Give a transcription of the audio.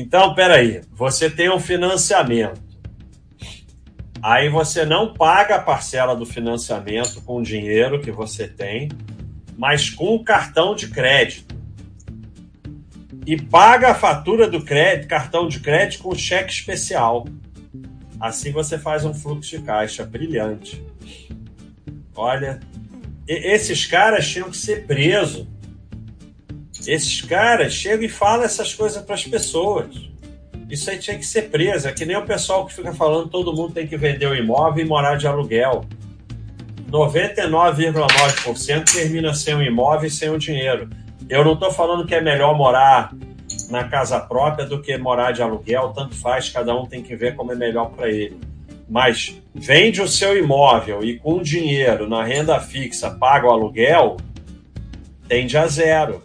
Então, peraí, você tem um financiamento. Aí você não paga a parcela do financiamento com o dinheiro que você tem, mas com o cartão de crédito. E paga a fatura do crédito, cartão de crédito com cheque especial. Assim você faz um fluxo de caixa brilhante. Olha, esses caras tinham que ser presos. Esses caras chegam e falam essas coisas para as pessoas. Isso aí tinha que ser preso. É que nem o pessoal que fica falando todo mundo tem que vender o imóvel e morar de aluguel. 99,9% termina sem o imóvel e sem o dinheiro. Eu não estou falando que é melhor morar na casa própria do que morar de aluguel, tanto faz, cada um tem que ver como é melhor para ele. Mas vende o seu imóvel e com dinheiro na renda fixa paga o aluguel, tende a zero.